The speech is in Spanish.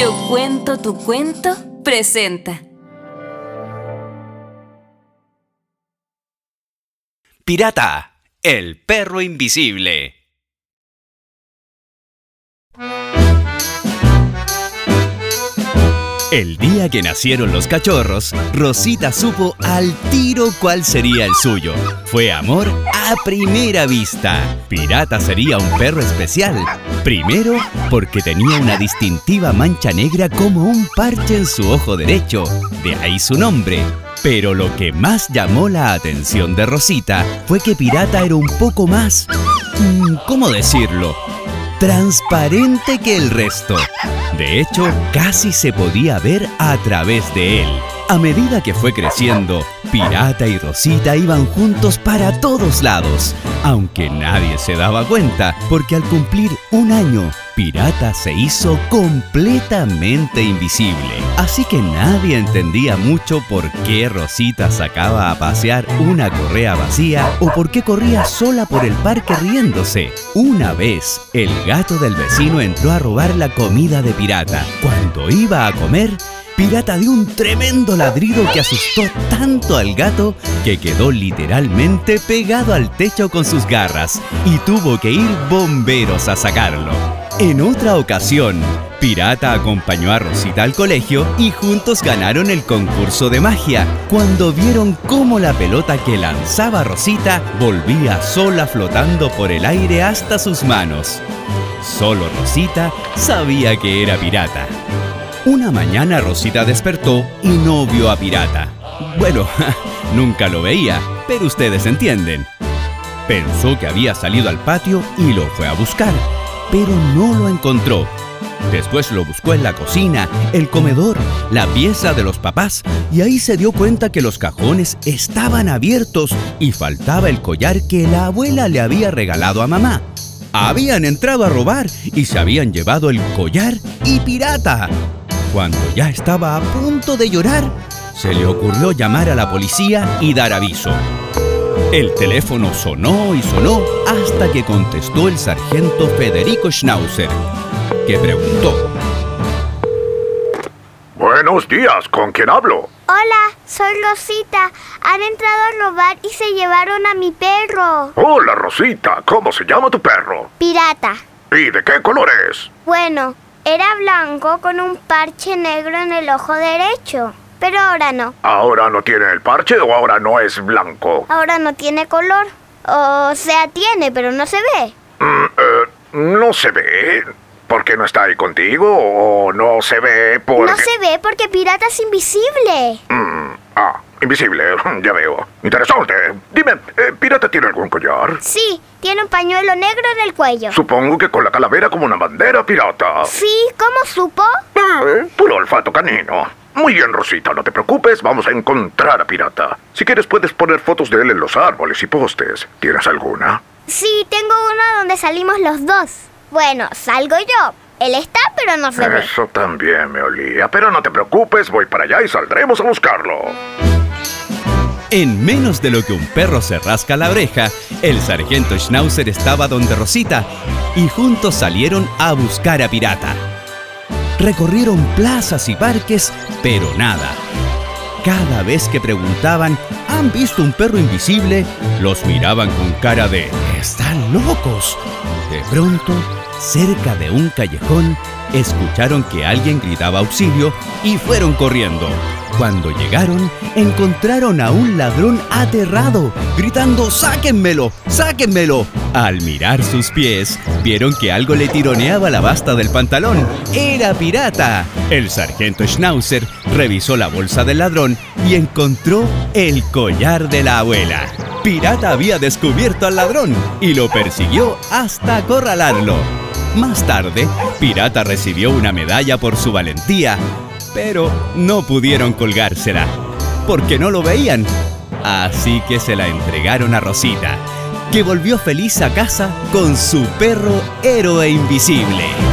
Yo cuento tu cuento presenta. Pirata, el perro invisible. El día que nacieron los cachorros, Rosita supo al tiro cuál sería el suyo. Fue amor a primera vista. Pirata sería un perro especial. Primero, porque tenía una distintiva mancha negra como un parche en su ojo derecho. De ahí su nombre. Pero lo que más llamó la atención de Rosita fue que Pirata era un poco más... mm, ¿Cómo decirlo? Transparente que el resto. De hecho, casi se podía ver a través de él. A medida que fue creciendo, Pirata y Rosita iban juntos para todos lados, aunque nadie se daba cuenta, porque al cumplir un año, Pirata se hizo completamente invisible. Así que nadie entendía mucho por qué Rosita sacaba a pasear una correa vacía o por qué corría sola por el parque riéndose. Una vez, el gato del vecino entró a robar la comida de Pirata. Cuando iba a comer, Pirata dio un tremendo ladrido que asustó tanto al gato que quedó literalmente pegado al techo con sus garras y tuvo que ir bomberos a sacarlo. En otra ocasión, Pirata acompañó a Rosita al colegio y juntos ganaron el concurso de magia, cuando vieron cómo la pelota que lanzaba Rosita volvía sola flotando por el aire hasta sus manos. Solo Rosita sabía que era Pirata. Una mañana Rosita despertó y no vio a Pirata. Bueno, nunca lo veía, pero ustedes entienden. Pensó que había salido al patio y lo fue a buscar, pero no lo encontró. Después lo buscó en la cocina, el comedor, la pieza de los papás y ahí se dio cuenta que los cajones estaban abiertos y faltaba el collar que la abuela le había regalado a mamá. Habían entrado a robar y se habían llevado el collar y pirata. Cuando ya estaba a punto de llorar, se le ocurrió llamar a la policía y dar aviso. El teléfono sonó y sonó hasta que contestó el sargento Federico Schnauzer, que preguntó. Buenos días, ¿con quién hablo? Hola, soy Rosita. Han entrado a robar y se llevaron a mi perro. Hola, Rosita, ¿cómo se llama tu perro? Pirata. ¿Y de qué color es? Bueno, era blanco con un parche negro en el ojo derecho. Pero ahora no. ¿Ahora no tiene el parche o ahora no es blanco? Ahora no tiene color. O sea, tiene, pero no se ve. Mm, eh, ¿No se ve? ¿Porque no está ahí contigo? ¿O no se ve porque...? No se ve porque Pirata es invisible. Mm, ah, invisible, ya veo. Interesante. Dime, eh, ¿Pirata tiene algún collar? Sí, tiene un pañuelo negro en el cuello. Supongo que con la calavera como una bandera pirata. Sí, ¿cómo supo? Eh, puro olfato canino. Muy bien, Rosita, no te preocupes, vamos a encontrar a Pirata. Si quieres puedes poner fotos de él en los árboles y postes. ¿Tienes alguna? Sí, tengo una donde salimos los dos. Bueno, salgo yo. Él está, pero no se ve. Eso también me olía, pero no te preocupes, voy para allá y saldremos a buscarlo. En menos de lo que un perro se rasca la oreja, el sargento Schnauzer estaba donde Rosita y juntos salieron a buscar a Pirata. Recorrieron plazas y parques, pero nada. Cada vez que preguntaban, ¿han visto un perro invisible? Los miraban con cara de, ¿están locos? De pronto, cerca de un callejón, escucharon que alguien gritaba auxilio y fueron corriendo. Cuando llegaron, encontraron a un ladrón aterrado, gritando ¡Sáquenmelo! ¡Sáquenmelo! Al mirar sus pies, vieron que algo le tironeaba la basta del pantalón. ¡Era pirata! El sargento Schnauzer revisó la bolsa del ladrón y encontró el collar de la abuela. Pirata había descubierto al ladrón y lo persiguió hasta acorralarlo. Más tarde, Pirata recibió una medalla por su valentía, pero no pudieron colgársela, porque no lo veían. Así que se la entregaron a Rosita, que volvió feliz a casa con su perro héroe invisible.